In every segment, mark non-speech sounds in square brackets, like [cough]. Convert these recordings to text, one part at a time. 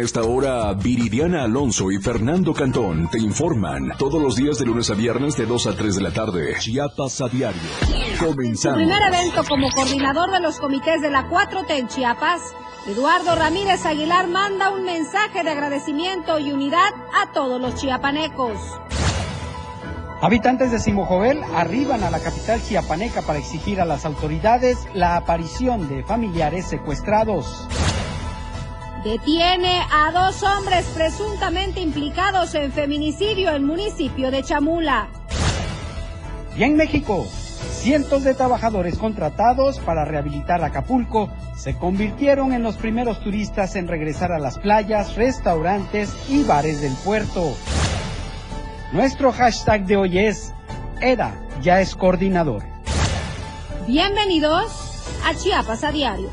Esta hora, Viridiana Alonso y Fernando Cantón te informan todos los días de lunes a viernes de 2 a 3 de la tarde. Chiapas a diario. Comenzamos. Primer evento como coordinador de los comités de la 4T en Chiapas, Eduardo Ramírez Aguilar manda un mensaje de agradecimiento y unidad a todos los chiapanecos. Habitantes de Simojovel arriban a la capital chiapaneca para exigir a las autoridades la aparición de familiares secuestrados. Detiene a dos hombres presuntamente implicados en feminicidio en municipio de Chamula. Y en México, cientos de trabajadores contratados para rehabilitar Acapulco se convirtieron en los primeros turistas en regresar a las playas, restaurantes y bares del puerto. Nuestro hashtag de hoy es ERA ya es coordinador. Bienvenidos a Chiapas a Diario.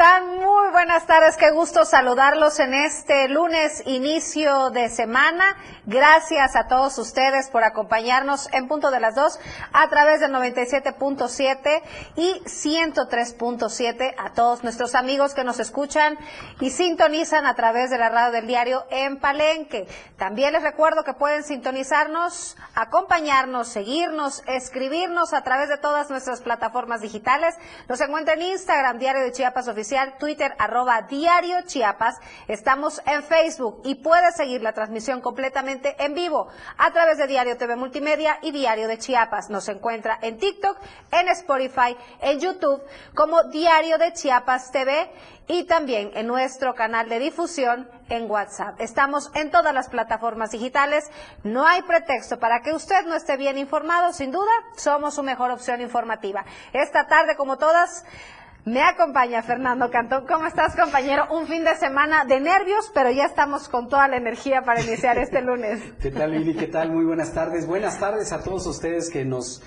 ¿Cómo están? Buenas tardes, qué gusto saludarlos en este lunes, inicio de semana. Gracias a todos ustedes por acompañarnos en punto de las dos a través del 97.7 y 103.7 a todos nuestros amigos que nos escuchan y sintonizan a través de la radio del diario en Palenque. También les recuerdo que pueden sintonizarnos, acompañarnos, seguirnos, escribirnos a través de todas nuestras plataformas digitales. Nos encuentran en Instagram, Diario de Chiapas Oficial, Twitter, arroba Diario Chiapas. Estamos en Facebook y puedes seguir la transmisión completamente en vivo a través de Diario TV Multimedia y Diario de Chiapas. Nos encuentra en TikTok, en Spotify, en YouTube como Diario de Chiapas TV y también en nuestro canal de difusión en WhatsApp. Estamos en todas las plataformas digitales. No hay pretexto para que usted no esté bien informado. Sin duda, somos su mejor opción informativa. Esta tarde, como todas, me acompaña Fernando Cantón. ¿Cómo estás, compañero? Un fin de semana de nervios, pero ya estamos con toda la energía para iniciar este [laughs] lunes. ¿Qué tal, Lili? ¿Qué tal? Muy buenas tardes. Buenas tardes a todos ustedes que nos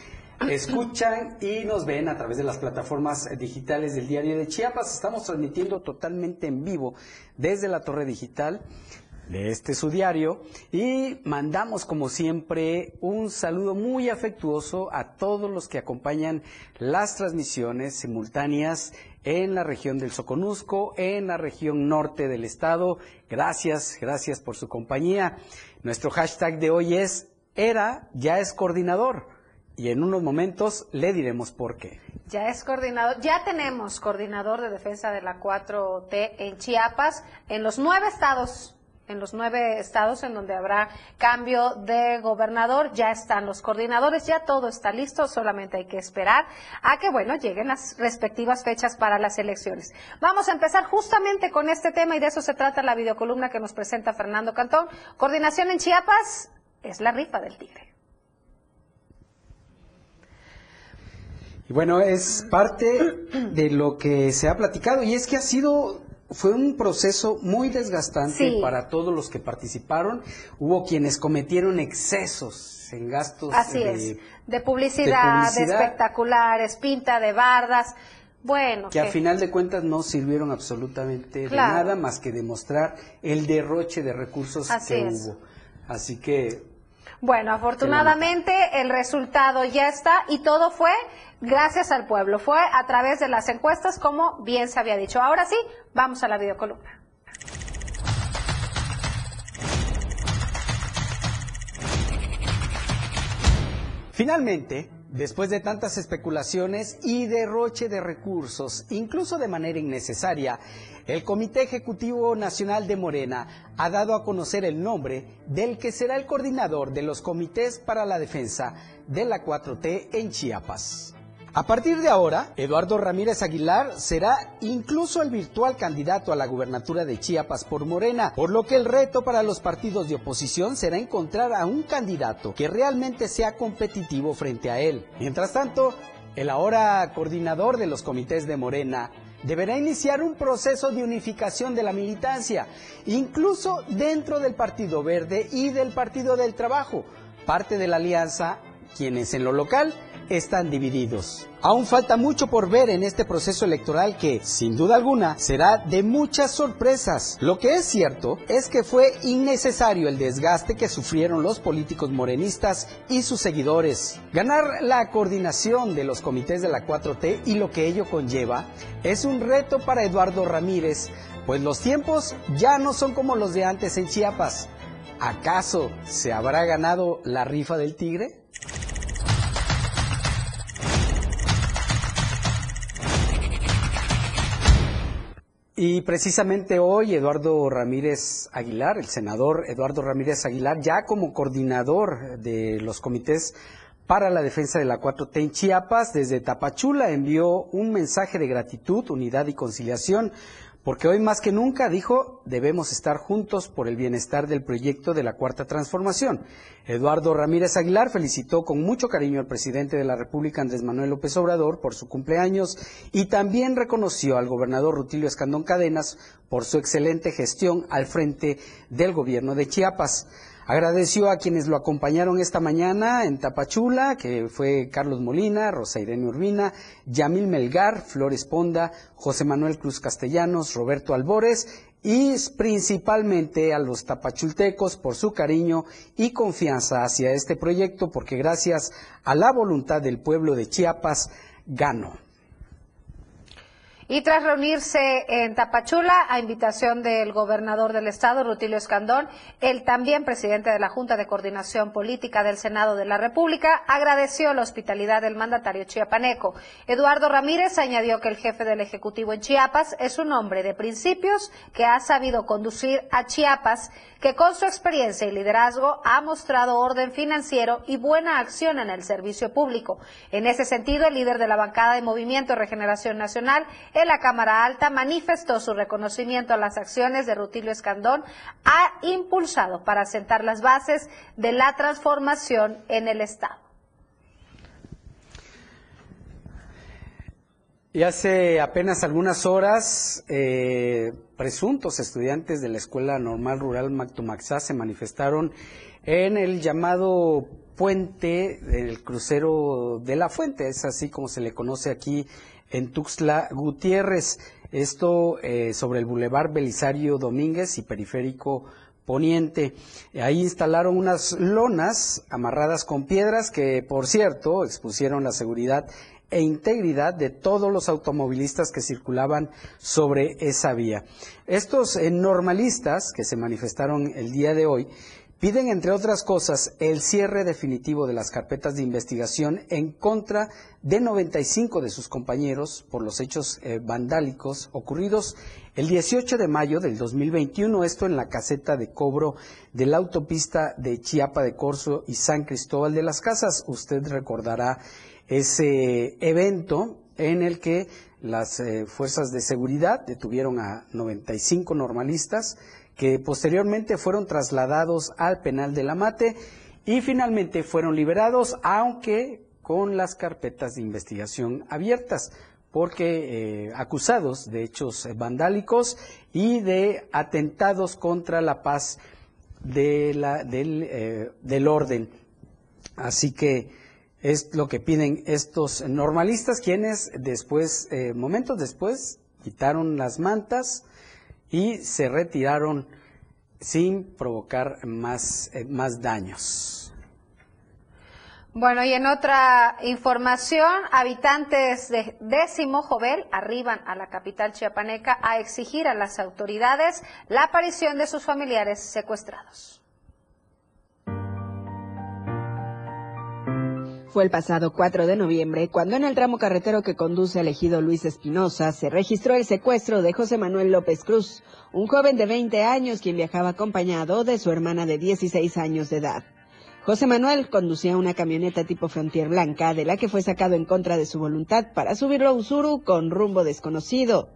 escuchan y nos ven a través de las plataformas digitales del Diario de Chiapas. Estamos transmitiendo totalmente en vivo desde la Torre Digital de este su diario y mandamos como siempre un saludo muy afectuoso a todos los que acompañan las transmisiones simultáneas en la región del Soconusco, en la región norte del estado. Gracias, gracias por su compañía. Nuestro hashtag de hoy es era ya es coordinador y en unos momentos le diremos por qué. Ya es coordinador, ya tenemos coordinador de defensa de la 4T en Chiapas, en los nueve estados en los nueve estados en donde habrá cambio de gobernador, ya están los coordinadores, ya todo está listo, solamente hay que esperar a que, bueno, lleguen las respectivas fechas para las elecciones. Vamos a empezar justamente con este tema y de eso se trata la videocolumna que nos presenta Fernando Cantón. Coordinación en Chiapas es la rifa del tigre. Y bueno, es parte de lo que se ha platicado y es que ha sido fue un proceso muy desgastante Sí. para todos los que participaron. Hubo quienes cometieron excesos en gastos Así de- es, de publicidad, de, publicidad. espectaculares, pinta de bardas. Bueno, que a final de cuentas no sirvieron absolutamente Claro. de nada más que demostrar el derroche de recursos Así que es. hubo. Así que Bueno, afortunadamente el resultado ya está y todo fue gracias al pueblo, fue a través de las encuestas como bien se había dicho. Ahora sí, vamos a la videocolumna. Finalmente, después de tantas especulaciones y derroche de recursos, incluso de manera innecesaria, el Comité Ejecutivo Nacional de Morena ha dado a conocer el nombre del que será el coordinador de los comités para la defensa de la 4T en Chiapas. A partir de ahora, Eduardo Ramírez Aguilar será incluso el virtual candidato a la gubernatura de Chiapas por Morena, por lo que el reto para los partidos de oposición será encontrar a un candidato que realmente sea competitivo frente a él. Mientras tanto, el ahora coordinador de los comités de Morena deberá iniciar un proceso de unificación de la militancia, incluso dentro del Partido Verde y del Partido del Trabajo, parte de la alianza, quienes en lo local están divididos. Aún falta mucho por ver en este proceso electoral que, sin duda alguna, será de muchas sorpresas. Lo que es cierto es que fue innecesario el desgaste que sufrieron los políticos morenistas y sus seguidores. Ganar la coordinación de los comités de la 4T y lo que ello conlleva es un reto para Eduardo Ramírez, pues los tiempos ya no son como los de antes en Chiapas. ¿Acaso se habrá ganado la rifa del tigre? Y precisamente hoy Eduardo Ramírez Aguilar, el senador Eduardo Ramírez Aguilar, ya como coordinador de los comités para la defensa de la 4T en Chiapas, desde Tapachula envió un mensaje de gratitud, unidad y conciliación porque hoy más que nunca, dijo, debemos estar juntos por el bienestar del proyecto de la Cuarta Transformación. Eduardo Ramírez Aguilar felicitó con mucho cariño al presidente de la República, Andrés Manuel López Obrador, por su cumpleaños y también reconoció al gobernador Rutilio Escandón Cadenas por su excelente gestión al frente del gobierno de Chiapas. Agradeció a quienes lo acompañaron esta mañana en Tapachula, que fue Carlos Molina, Rosa Irene Urbina, Yamil Melgar, Flores Ponda, José Manuel Cruz Castellanos, Roberto Albores y principalmente a los tapachultecos por su cariño y confianza hacia este proyecto, porque gracias a la voluntad del pueblo de Chiapas ganó. Y tras reunirse en Tapachula, a invitación del gobernador del estado, Rutilio Escandón, el también presidente de la Junta de Coordinación Política del Senado de la República, agradeció la hospitalidad del mandatario chiapaneco. Eduardo Ramírez añadió que el jefe del Ejecutivo en Chiapas es un hombre de principios que ha sabido conducir a Chiapas que con su experiencia y liderazgo ha mostrado orden financiero y buena acción en el servicio público. En ese sentido, el líder de la bancada de Movimiento Regeneración Nacional en la Cámara Alta manifestó su reconocimiento a las acciones de Rutilio Escandón, ha impulsado para sentar las bases de la transformación en el Estado. Y hace apenas algunas horas, eh, presuntos estudiantes de la Escuela Normal Rural Mactumaxá se manifestaron en el llamado puente del crucero de la fuente, es así como se le conoce aquí en Tuxtla Gutiérrez. Esto eh, sobre el Boulevard Belisario Domínguez y Periférico Poniente. Ahí instalaron unas lonas amarradas con piedras que, por cierto, expusieron la seguridad e integridad de todos los automovilistas que circulaban sobre esa vía. Estos eh, normalistas que se manifestaron el día de hoy piden, entre otras cosas, el cierre definitivo de las carpetas de investigación en contra de 95 de sus compañeros por los hechos eh, vandálicos ocurridos el 18 de mayo del 2021, esto en la caseta de cobro de la autopista de Chiapa de Corzo y San Cristóbal de las Casas. Usted recordará ese evento en el que las eh, fuerzas de seguridad detuvieron a 95 normalistas que posteriormente fueron trasladados al penal de la Mate y finalmente fueron liberados, aunque con las carpetas de investigación abiertas, porque eh, acusados de hechos vandálicos y de atentados contra la paz de la, del, eh, del orden. Así que es lo que piden estos normalistas, quienes después, eh, momentos después, quitaron las mantas y se retiraron sin provocar más, eh, más daños. Bueno, y en otra información, habitantes de décimo Jovel arriban a la capital chiapaneca a exigir a las autoridades la aparición de sus familiares secuestrados. Fue el pasado 4 de noviembre cuando en el tramo carretero que conduce al ejido Luis Espinosa se registró el secuestro de José Manuel López Cruz, un joven de 20 años quien viajaba acompañado de su hermana de 16 años de edad. José Manuel conducía una camioneta tipo Frontier Blanca de la que fue sacado en contra de su voluntad para subirlo a Usuru con rumbo desconocido.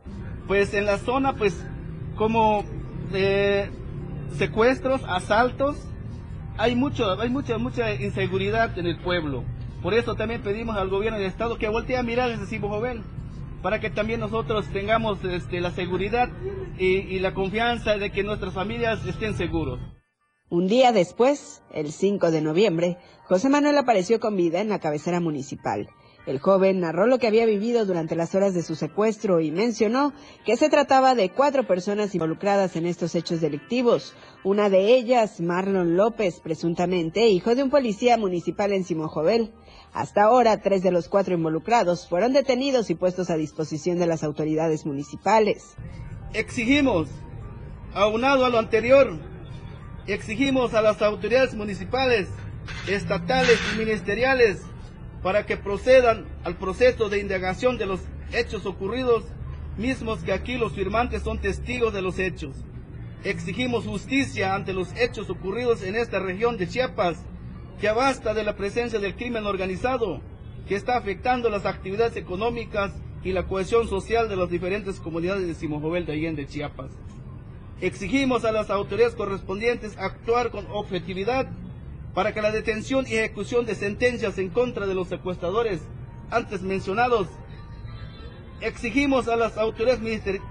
Pues en la zona pues como eh, secuestros, asaltos, hay mucho, hay mucha, mucha inseguridad en el pueblo. Por eso también pedimos al gobierno del Estado que voltee a mirar desde Cibo Jovel, para que también nosotros tengamos este, la seguridad y, y la confianza de que nuestras familias estén seguros. Un día después, el 5 de noviembre, José Manuel apareció con vida en la cabecera municipal. El joven narró lo que había vivido durante las horas de su secuestro y mencionó que se trataba de cuatro personas involucradas en estos hechos delictivos. Una de ellas, Marlon López, presuntamente hijo de un policía municipal en Simojovel. Hasta ahora, tres de los cuatro involucrados fueron detenidos y puestos a disposición de las autoridades municipales. Exigimos, aunado a lo anterior, exigimos a las autoridades municipales, estatales y ministeriales para que procedan al proceso de indagación de los hechos ocurridos, mismos que aquí los firmantes son testigos de los hechos. Exigimos justicia ante los hechos ocurridos en esta región de Chiapas, que abasta de la presencia del crimen organizado, que está afectando las actividades económicas y la cohesión social de las diferentes comunidades de Simojovel de Allende, Chiapas. Exigimos a las autoridades correspondientes actuar con objetividad para que la detención y ejecución de sentencias en contra de los secuestradores antes mencionados. Exigimos a las autoridades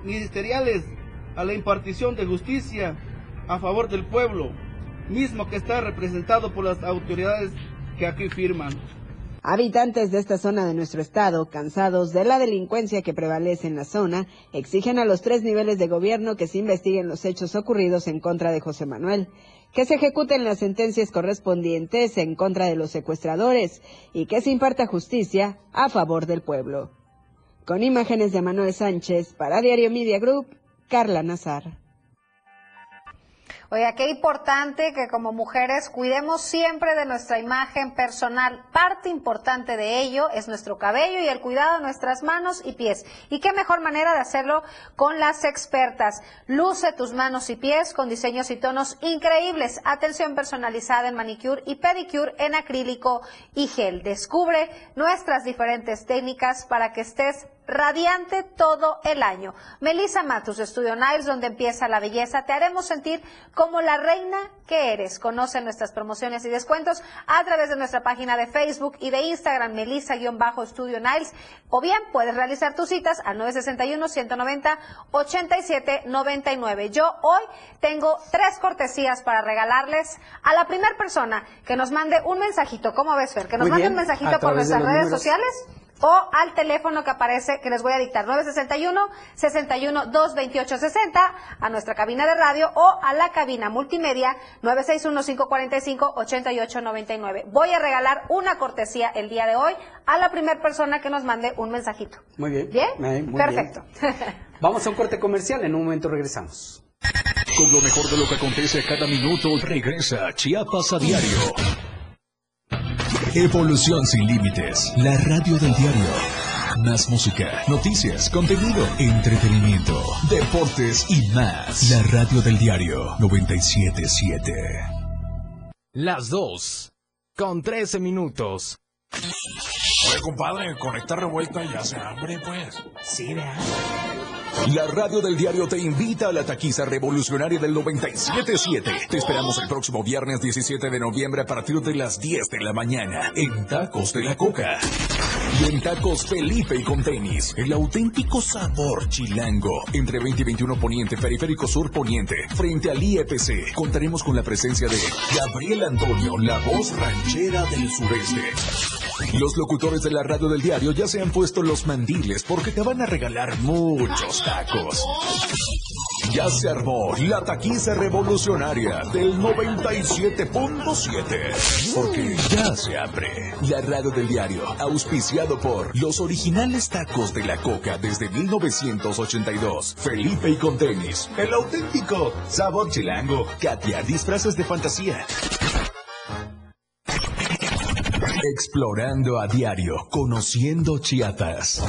ministeriales a la impartición de justicia a favor del pueblo, mismo que está representado por las autoridades que aquí firman. Habitantes de esta zona de nuestro estado, cansados de la delincuencia que prevalece en la zona, exigen a los tres niveles de gobierno que se investiguen los hechos ocurridos en contra de José Manuel que se ejecuten las sentencias correspondientes en contra de los secuestradores y que se imparta justicia a favor del pueblo. Con imágenes de Manuel Sánchez para Diario Media Group, Carla Nazar. Oiga, qué importante que como mujeres cuidemos siempre de nuestra imagen personal. Parte importante de ello es nuestro cabello y el cuidado de nuestras manos y pies. Y qué mejor manera de hacerlo con las expertas. Luce tus manos y pies con diseños y tonos increíbles. Atención personalizada en manicure y pedicure en acrílico y gel. Descubre nuestras diferentes técnicas para que estés radiante todo el año. Melissa Matus, Estudio Niles, donde empieza la belleza. Te haremos sentir como la reina que eres. Conoce nuestras promociones y descuentos a través de nuestra página de Facebook y de Instagram, Melissa-Estudio Niles. O bien puedes realizar tus citas al 961-190-8799. Yo hoy tengo tres cortesías para regalarles a la primera persona que nos mande un mensajito. ¿Cómo ves, Fer? Que nos mande un mensajito por nuestras redes sociales o al teléfono que aparece que les voy a dictar 961 61 228 60 a nuestra cabina de radio o a la cabina multimedia 961 545 8899. Voy a regalar una cortesía el día de hoy a la primera persona que nos mande un mensajito. Muy bien. ¿Bien? Perfecto. [laughs] Vamos a un corte comercial, en un momento regresamos. Con lo mejor de lo que acontece cada minuto, regresa Chiapas a diario. Evolución sin límites. La radio del diario. Más música, noticias, contenido, entretenimiento, deportes y más. La radio del diario 977. Las dos. Con 13 minutos. Oye, compadre, con esta revuelta ya se hambre, pues. Sí, ¿verdad? La radio del diario te invita a la taquiza revolucionaria del 97.7. Te esperamos el próximo viernes 17 de noviembre a partir de las 10 de la mañana en Tacos de la Coca. Y en Tacos Felipe y con tenis, el auténtico sabor chilango. Entre 20 y 21 Poniente, Periférico Sur Poniente, frente al IEPC, contaremos con la presencia de Gabriel Antonio, la voz ranchera del sureste. Los locutores de la radio del diario ya se han puesto los mandiles porque te van a regalar muchos tacos. Ya se armó la taquiza revolucionaria del 97.7. Porque ya se abre. La radio del diario, auspiciado por los originales tacos de la coca desde 1982. Felipe y con tenis. El auténtico sabor chilango. Katia, disfraces de fantasía. Explorando a diario, conociendo Chiapas.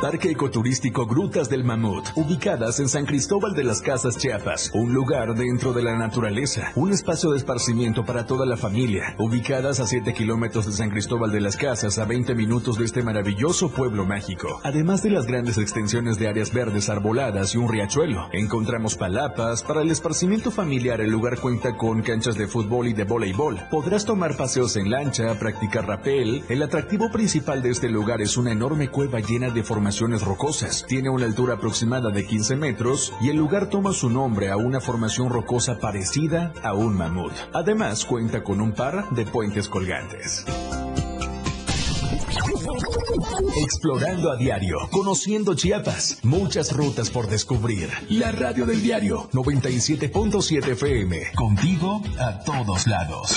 Parque Ecoturístico Grutas del Mamut, ubicadas en San Cristóbal de las Casas Chiapas, un lugar dentro de la naturaleza, un espacio de esparcimiento para toda la familia, ubicadas a 7 kilómetros de San Cristóbal de las Casas, a 20 minutos de este maravilloso pueblo mágico. Además de las grandes extensiones de áreas verdes arboladas y un riachuelo, encontramos palapas. Para el esparcimiento familiar, el lugar cuenta con canchas de fútbol y de voleibol. Podrás tomar paseos en lancha, practicar rapel. El atractivo principal de este lugar es una enorme cueva llena de formación rocosas. Tiene una altura aproximada de 15 metros y el lugar toma su nombre a una formación rocosa parecida a un mamut. Además, cuenta con un par de puentes colgantes. Explorando a diario, conociendo Chiapas, muchas rutas por descubrir. La radio del diario 97.7 FM, contigo a todos lados.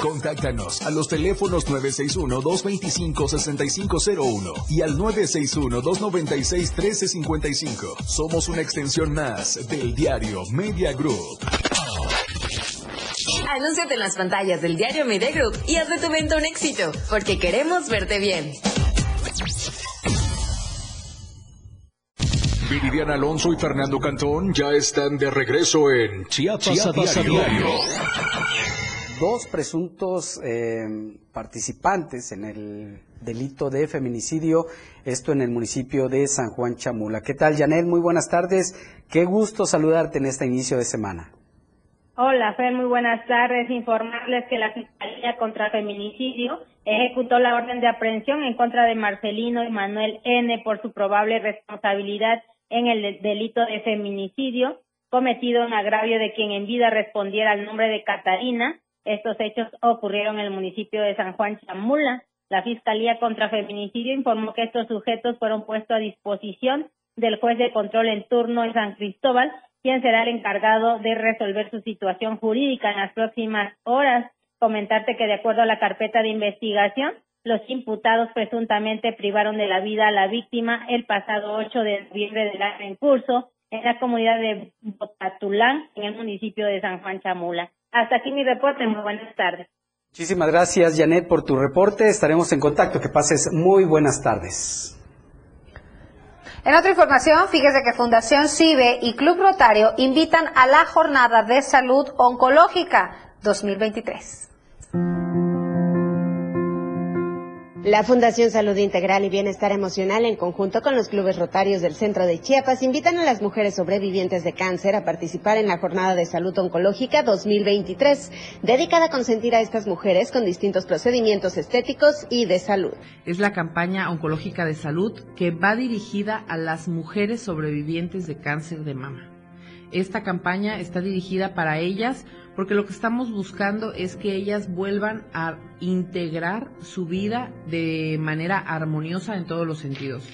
Contáctanos a los teléfonos 961-225-6501 y al 961-296-1355. Somos una extensión más del diario Media Group. Anúnciate en las pantallas del diario Media Group y haz de tu evento un éxito, porque queremos verte bien. Viridiana Alonso y Fernando Cantón ya están de regreso en Chiapas, a diario. Dos presuntos eh, participantes en el delito de feminicidio, esto en el municipio de San Juan Chamula. ¿Qué tal, Janel? Muy buenas tardes. Qué gusto saludarte en este inicio de semana. Hola, Fer, muy buenas tardes. Informarles que la Fiscalía contra Feminicidio ejecutó la orden de aprehensión en contra de Marcelino y Manuel N. por su probable responsabilidad en el delito de feminicidio cometido en agravio de quien en vida respondiera al nombre de Catarina. Estos hechos ocurrieron en el municipio de San Juan Chamula. La Fiscalía contra Feminicidio informó que estos sujetos fueron puestos a disposición del juez de control en turno en San Cristóbal quien será el encargado de resolver su situación jurídica en las próximas horas. Comentarte que de acuerdo a la carpeta de investigación, los imputados presuntamente privaron de la vida a la víctima el pasado 8 de noviembre del año en curso en la comunidad de Botatulán, en el municipio de San Juan Chamula. Hasta aquí mi reporte. Muy buenas tardes. Muchísimas gracias, Janet, por tu reporte. Estaremos en contacto. Que pases muy buenas tardes. En otra información, fíjese que Fundación CIBE y Club Rotario invitan a la Jornada de Salud Oncológica 2023. La Fundación Salud Integral y Bienestar Emocional, en conjunto con los clubes rotarios del centro de Chiapas, invitan a las mujeres sobrevivientes de cáncer a participar en la Jornada de Salud Oncológica 2023, dedicada a consentir a estas mujeres con distintos procedimientos estéticos y de salud. Es la campaña oncológica de salud que va dirigida a las mujeres sobrevivientes de cáncer de mama. Esta campaña está dirigida para ellas porque lo que estamos buscando es que ellas vuelvan a integrar su vida de manera armoniosa en todos los sentidos.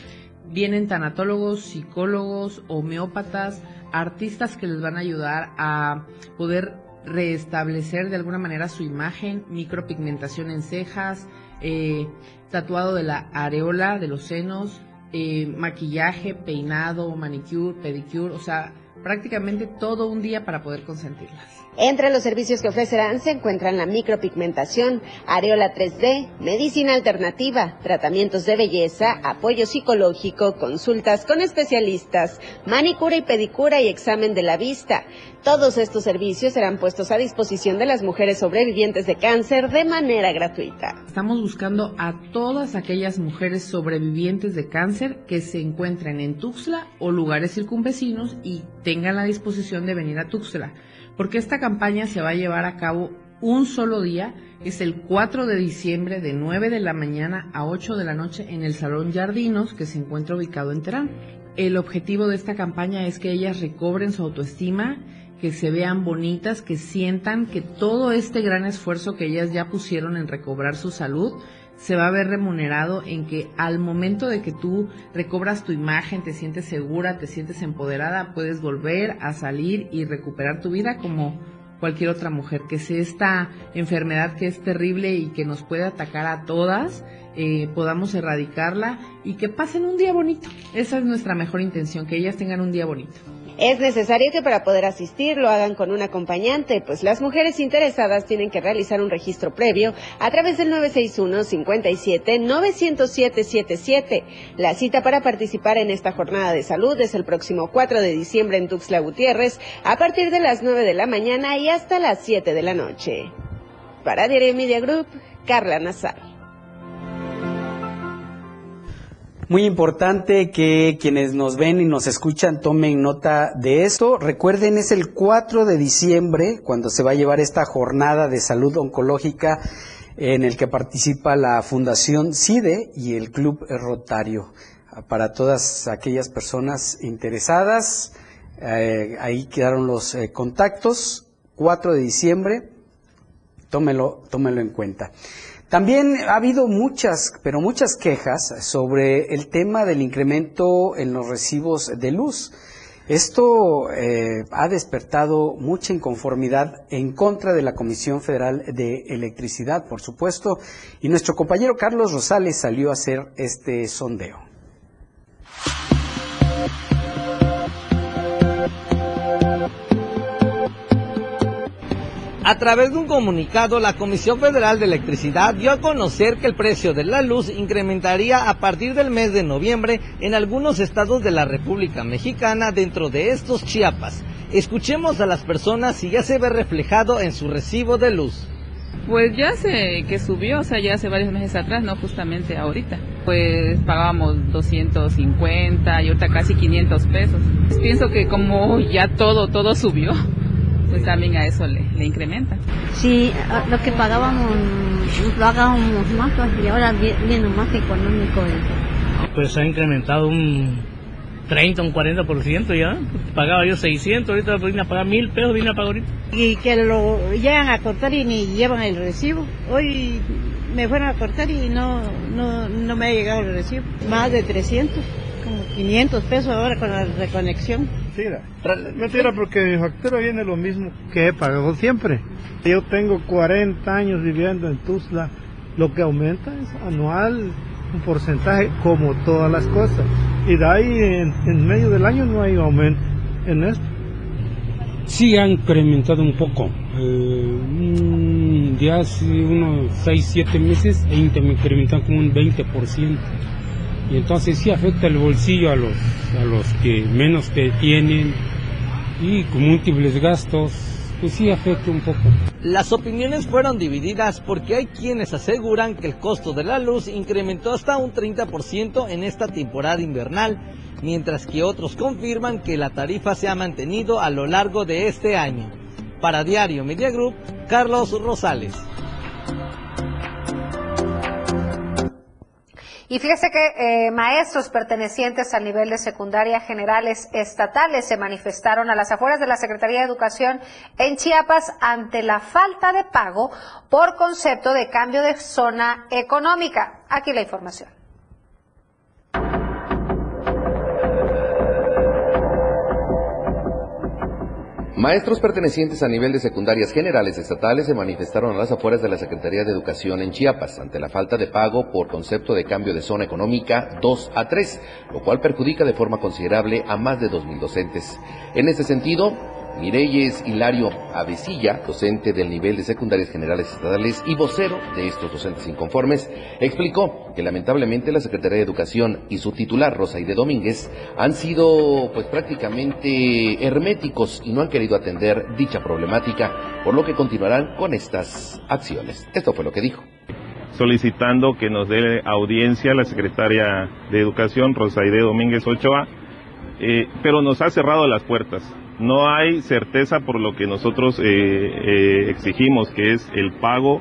Vienen tanatólogos, psicólogos, homeópatas, artistas que les van a ayudar a poder restablecer de alguna manera su imagen, micropigmentación en cejas, eh, tatuado de la areola, de los senos, eh, maquillaje, peinado, manicure, pedicure, o sea, prácticamente todo un día para poder consentirlas. Entre los servicios que ofrecerán se encuentran la micropigmentación, areola 3D, medicina alternativa, tratamientos de belleza, apoyo psicológico, consultas con especialistas, manicura y pedicura y examen de la vista. Todos estos servicios serán puestos a disposición de las mujeres sobrevivientes de cáncer de manera gratuita. Estamos buscando a todas aquellas mujeres sobrevivientes de cáncer que se encuentren en Tuxtla o lugares circunvecinos y tengan la disposición de venir a Tuxtla porque esta campaña se va a llevar a cabo un solo día, es el 4 de diciembre de 9 de la mañana a 8 de la noche en el Salón Jardinos que se encuentra ubicado en Terán. El objetivo de esta campaña es que ellas recobren su autoestima, que se vean bonitas, que sientan que todo este gran esfuerzo que ellas ya pusieron en recobrar su salud se va a ver remunerado en que al momento de que tú recobras tu imagen, te sientes segura, te sientes empoderada, puedes volver a salir y recuperar tu vida como cualquier otra mujer. Que si esta enfermedad que es terrible y que nos puede atacar a todas, eh, podamos erradicarla y que pasen un día bonito. Esa es nuestra mejor intención, que ellas tengan un día bonito. Es necesario que para poder asistir lo hagan con un acompañante, pues las mujeres interesadas tienen que realizar un registro previo a través del 961 57 90777. La cita para participar en esta jornada de salud es el próximo 4 de diciembre en Tuxtla Gutiérrez a partir de las 9 de la mañana y hasta las 7 de la noche. Para Diario Media Group, Carla Nazar. Muy importante que quienes nos ven y nos escuchan tomen nota de esto. Recuerden, es el 4 de diciembre cuando se va a llevar esta jornada de salud oncológica en el que participa la Fundación CIDE y el Club Rotario. Para todas aquellas personas interesadas, eh, ahí quedaron los eh, contactos. 4 de diciembre, tómelo, tómelo en cuenta. También ha habido muchas, pero muchas quejas sobre el tema del incremento en los recibos de luz. Esto eh, ha despertado mucha inconformidad en contra de la Comisión Federal de Electricidad, por supuesto, y nuestro compañero Carlos Rosales salió a hacer este sondeo. A través de un comunicado, la Comisión Federal de Electricidad dio a conocer que el precio de la luz incrementaría a partir del mes de noviembre en algunos estados de la República Mexicana, dentro de estos Chiapas. Escuchemos a las personas si ya se ve reflejado en su recibo de luz. Pues ya sé que subió, o sea, ya hace varios meses atrás, no justamente ahorita. Pues pagábamos 250 y ahorita casi 500 pesos. pienso que como ya todo, todo subió, pues también a eso le, le incrementa. Sí, lo que pagábamos lo pagábamos más pues, y ahora viene más económico. Pues ha incrementado un 30, un 40% ya. Pagaba yo 600, ahorita vine a pagar mil pesos, vine a pagar ahorita. Y que lo llegan a cortar y ni llevan el recibo. Hoy me fueron a cortar y no, no, no me ha llegado el recibo. Más de 300, como 500 pesos ahora con la reconexión mentira. Mentira porque mi factura viene lo mismo que he pagado siempre. Yo tengo 40 años viviendo en Tuzla. Lo que aumenta es anual un porcentaje como todas las cosas. Y de ahí en, medio del año no hay aumento en esto. Sí ha incrementado un poco. Eh, ya hace unos 6, 7 meses he incrementado como un 20% y entonces sí afecta el bolsillo a los, a los que menos te tienen y con múltiples gastos, pues sí afecta un poco. Las opiniones fueron divididas porque hay quienes aseguran que el costo de la luz incrementó hasta un 30% en esta temporada invernal, mientras que otros confirman que la tarifa se ha mantenido a lo largo de este año. Para Diario Media Group, Carlos Rosales. Y fíjese que eh, maestros pertenecientes al nivel de secundaria generales estatales se manifestaron a las afueras de la Secretaría de Educación en Chiapas ante la falta de pago por concepto de cambio de zona económica. Aquí la información. Maestros pertenecientes a nivel de secundarias generales estatales se manifestaron a las afueras de la Secretaría de Educación en Chiapas ante la falta de pago por concepto de cambio de zona económica 2 a 3, lo cual perjudica de forma considerable a más de 2.000 docentes. En este sentido, Mireyes Hilario Avesilla, docente del nivel de secundarias generales estatales y vocero de estos docentes inconformes, explicó que lamentablemente la Secretaría de Educación y su titular, Rosaide Domínguez, han sido pues prácticamente herméticos y no han querido atender dicha problemática, por lo que continuarán con estas acciones. Esto fue lo que dijo solicitando que nos dé audiencia la secretaria de Educación, Rosaide Domínguez Ochoa, eh, pero nos ha cerrado las puertas no hay certeza por lo que nosotros eh, eh, exigimos, que es el pago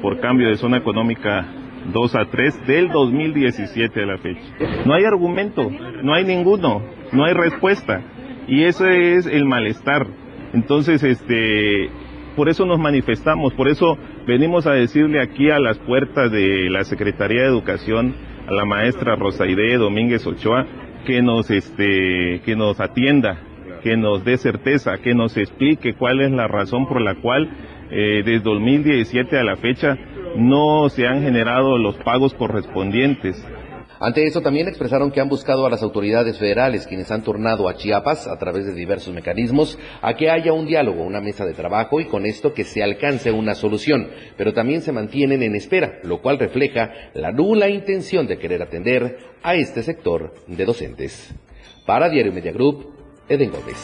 por cambio de zona económica 2 a 3 del 2017 a la fecha. No hay argumento, no hay ninguno, no hay respuesta. Y ese es el malestar. Entonces, este, por eso nos manifestamos, por eso venimos a decirle aquí a las puertas de la Secretaría de Educación, a la maestra Rosaide Domínguez Ochoa, que nos, este, que nos atienda, que nos dé certeza, que nos explique cuál es la razón por la cual eh, desde 2017 a la fecha no se han generado los pagos correspondientes. Ante esto también expresaron que han buscado a las autoridades federales, quienes han turnado a Chiapas a través de diversos mecanismos, a que haya un diálogo, una mesa de trabajo y con esto que se alcance una solución, pero también se mantienen en espera, lo cual refleja la nula intención de querer atender a este sector de docentes. Para Diario Media Group, Eden Gómez.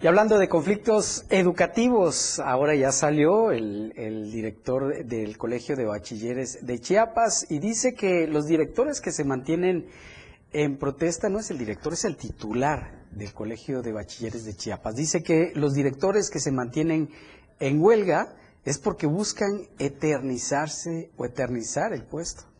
Y hablando de conflictos educativos, ahora ya salió el, director del Colegio de Bachilleres de Chiapas y dice que los directores que se mantienen en protesta no es el director, es el titular del Colegio de Bachilleres de Chiapas. Dice que los directores que se mantienen en huelga es porque buscan eternizarse o eternizar el puesto.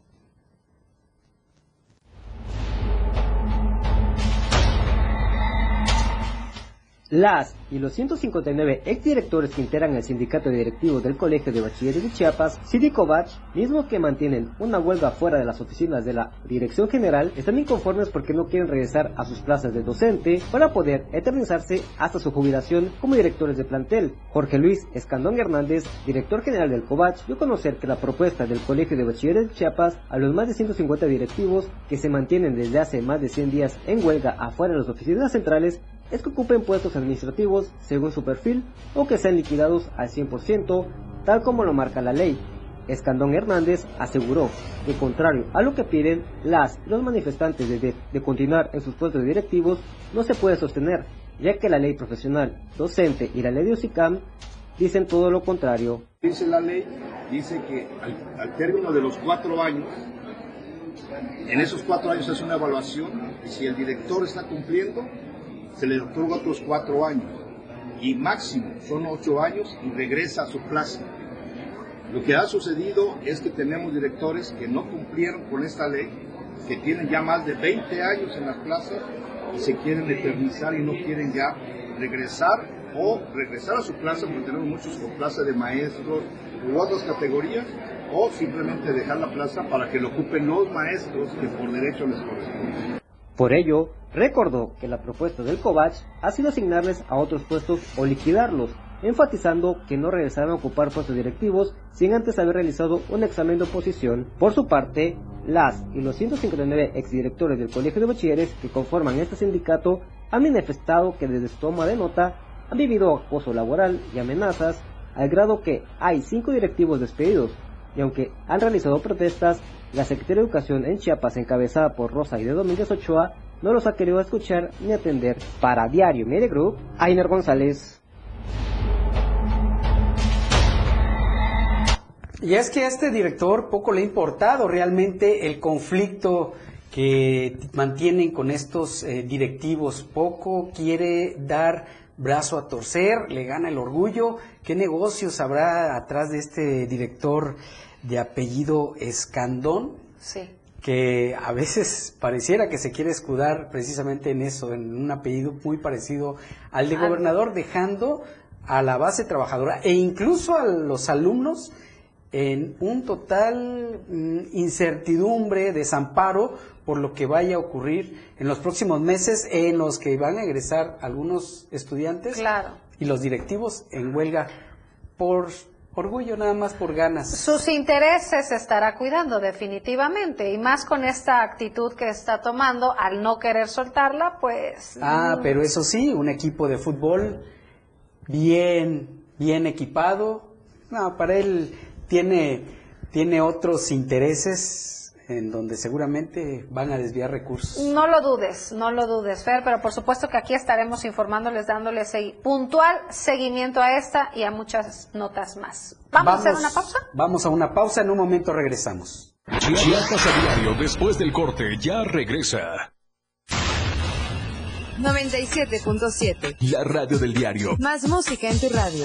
Las y los 159 exdirectores que integran el sindicato directivo del Colegio de Bachilleres de Chiapas, Sidicovach, mismos que mantienen una huelga fuera de las oficinas de la Dirección General, están inconformes porque no quieren regresar a sus plazas de docente para poder eternizarse hasta su jubilación como directores de plantel. Jorge Luis Escandón Hernández, director general del COVACH, dio a conocer que la propuesta del Colegio de Bachilleres de Chiapas a los más de 150 directivos que se mantienen desde hace más de 100 días en huelga afuera de las oficinas centrales es que ocupen puestos administrativos según su perfil o que sean liquidados al 100%, tal como lo marca la ley. Escandón Hernández aseguró que, contrario a lo que piden las los manifestantes de, de, continuar en sus puestos directivos, no se puede sostener, ya que la ley profesional docente y la ley de OSICAM dicen todo lo contrario. Dice la ley, dice que al, al término de los cuatro años, en esos cuatro años es una evaluación y si el director está cumpliendo, se le otorga otros cuatro años y máximo son ocho años y regresa a su plaza. Lo que ha sucedido es que tenemos directores que no cumplieron con esta ley, que tienen ya más de 20 años en las plazas y se quieren eternizar y no quieren ya regresar o regresar a su plaza, porque tenemos muchos con plaza de maestros u otras categorías, o simplemente dejar la plaza para que lo ocupen los maestros que por derecho les corresponde. Por ello, recordó que la propuesta del COVACH ha sido asignarles a otros puestos o liquidarlos, enfatizando que no regresarán a ocupar puestos directivos sin antes haber realizado un examen de oposición. Por su parte, las y los 159 exdirectores del Colegio de Bachilleres que conforman este sindicato han manifestado que desde su toma de nota han vivido acoso laboral y amenazas, al grado que hay cinco directivos despedidos, y aunque han realizado protestas, la Secretaría de Educación en Chiapas, encabezada por Rosa y de Domínguez Ochoa, no los ha querido escuchar ni atender. Para Diario Media Group, Ainer González. Y es que a este director poco le ha importado realmente el conflicto que mantienen con estos eh, directivos. Poco quiere dar brazo a torcer, le gana el orgullo. ¿Qué negocios habrá atrás de este director de apellido Escandón? Sí. Que a veces pareciera que se quiere escudar precisamente en eso, en un apellido muy parecido al de gobernador, dejando a la base trabajadora e incluso a los alumnos en un total mm, incertidumbre, desamparo por lo que vaya a ocurrir en los próximos meses en los que van a egresar algunos estudiantes claro. y los directivos en huelga por orgullo, nada más por ganas. Sus intereses se estará cuidando definitivamente y más con esta actitud que está tomando al no querer soltarla, pues... Ah, pero eso sí, un equipo de fútbol bien, bien equipado. No, para él tiene, tiene otros intereses en donde seguramente van a desviar recursos. No lo dudes, no lo dudes, Fer, pero por supuesto que aquí estaremos informándoles, dándoles puntual seguimiento a esta y a muchas notas más. ¿Vamos, a hacer una pausa? Vamos a una pausa, en un momento regresamos. Chiapas a diario, después del corte, ya regresa. 97.7. La radio del diario. Más música en tu radio.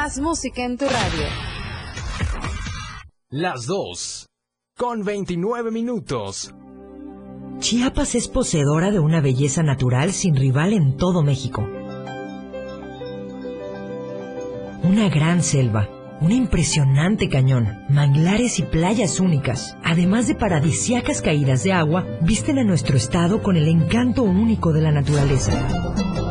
Más música en tu radio. Las dos con 29 minutos. Chiapas es poseedora de una belleza natural sin rival en todo México. Una gran selva, un impresionante cañón, manglares y playas únicas, además de paradisiacas caídas de agua, visten a nuestro estado con el encanto único de la naturaleza.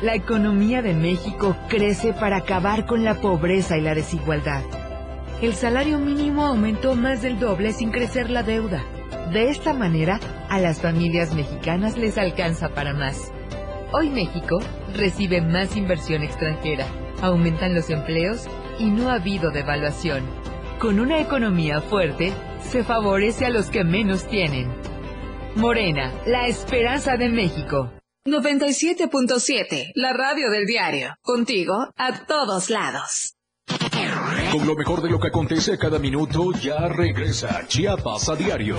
la economía de México crece para acabar con la pobreza y la desigualdad. El salario mínimo aumentó más del doble sin crecer la deuda. De esta manera, a las familias mexicanas les alcanza para más. Hoy México recibe más inversión extranjera, aumentan los empleos y no ha habido devaluación. Con una economía fuerte, se favorece a los que menos tienen. Morena, la esperanza de México. 97.7, la radio del diario. Contigo a todos lados. Con lo mejor de lo que acontece cada minuto, ya regresa Chiapas a diario.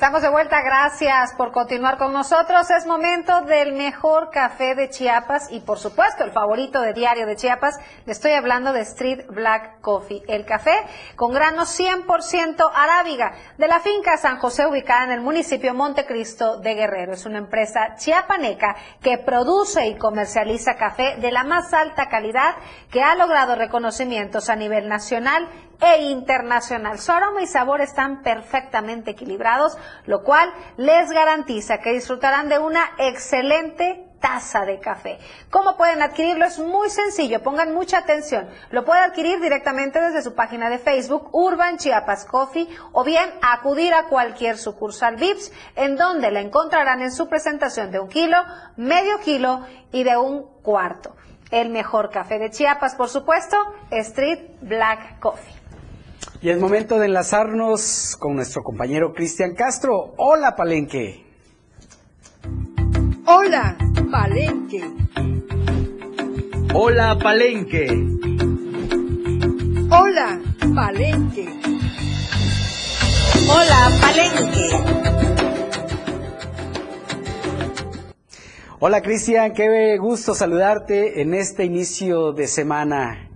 Estamos de vuelta, gracias por continuar con nosotros. Es momento del mejor café de Chiapas y por supuesto el favorito de Diario de Chiapas. Le estoy hablando de Street Black Coffee, el café con grano 100% arábiga de la finca San José ubicada en el municipio Montecristo de Guerrero. Es una empresa chiapaneca que produce y comercializa café de la más alta calidad que ha logrado reconocimientos a nivel nacional e internacional. Su aroma y sabor están perfectamente equilibrados, lo cual les garantiza que disfrutarán de una excelente taza de café. ¿Cómo pueden adquirirlo? Es muy sencillo, pongan mucha atención. Lo pueden adquirir directamente desde su página de Facebook, Urban Chiapas Coffee, o bien acudir a cualquier sucursal VIPS, en donde la encontrarán en su presentación de un kilo, medio kilo y de un cuarto. El mejor café de Chiapas, por supuesto, Street Black Coffee. Y es momento de enlazarnos con nuestro compañero Cristian Castro. Hola, Palenque. Hola, Palenque. Hola, Palenque. Hola, Palenque. Hola, Palenque. Hola, Cristian. Qué gusto saludarte en este inicio de semana.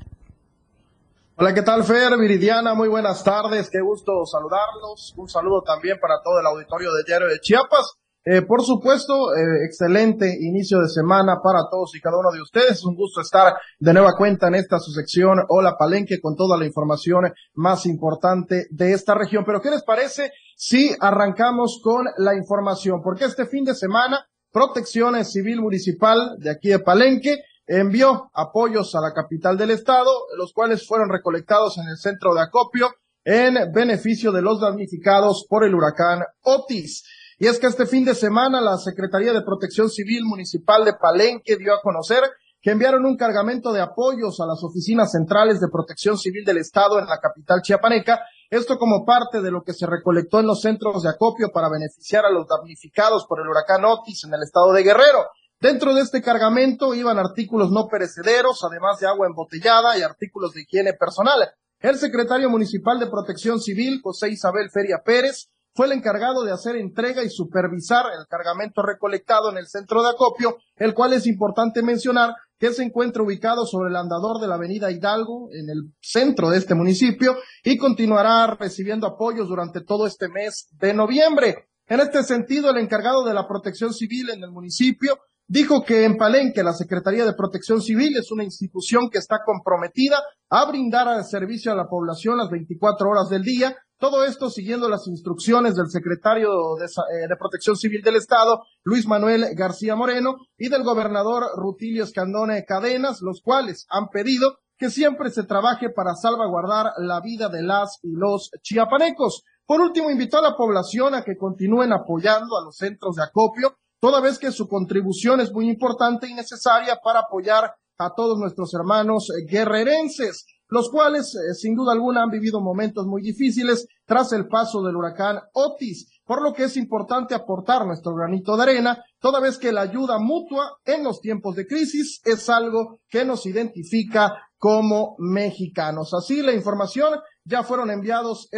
Hola, ¿qué tal, Fer? Viridiana, muy buenas tardes, qué gusto saludarlos. Un saludo también para todo el auditorio de Diario de Chiapas. Eh, por supuesto, eh, excelente inicio de semana para todos y cada uno de ustedes. Es un gusto estar de nueva cuenta en esta su sección Hola Palenque con toda la información más importante de esta región. Pero ¿qué les parece si arrancamos con la información? Porque este fin de semana, Protección Civil Municipal de aquí de Palenque envió apoyos a la capital del estado, los cuales fueron recolectados en el centro de acopio en beneficio de los damnificados por el huracán Otis. Y es que este fin de semana la Secretaría de Protección Civil Municipal de Palenque dio a conocer que enviaron un cargamento de apoyos a las oficinas centrales de protección civil del Estado en la capital chiapaneca, esto como parte de lo que se recolectó en los centros de acopio para beneficiar a los damnificados por el huracán Otis en el estado de Guerrero. Dentro de este cargamento iban artículos no perecederos, además de agua embotellada y artículos de higiene personal. El secretario municipal de Protección Civil, José Isabel Feria Pérez, fue el encargado de hacer entrega y supervisar el cargamento recolectado en el centro de acopio, el cual es importante mencionar que se encuentra ubicado sobre el andador de la avenida Hidalgo, en el centro de este municipio, y continuará recibiendo apoyos durante todo este mes de noviembre. En este sentido, el encargado de la protección civil en el municipio dijo que en Palenque la Secretaría de Protección Civil es una institución que está comprometida a brindar servicio a la población las 24 horas del día, Todo esto siguiendo las instrucciones del secretario de, eh, de, Protección Civil del Estado, Luis Manuel García Moreno, y del gobernador Rutilio Escandone Cadenas, los cuales han pedido que siempre se trabaje para salvaguardar la vida de las y los chiapanecos. Por último, invitó a la población a que continúen apoyando a los centros de acopio, toda vez que su contribución es muy importante y necesaria para apoyar a todos nuestros hermanos guerrerenses, los cuales eh, sin duda alguna han vivido momentos muy difíciles tras el paso del huracán Otis, por lo que es importante aportar nuestro granito de arena, toda vez que la ayuda mutua en los tiempos de crisis es algo que nos identifica como mexicanos. Así la información ya fueron enviados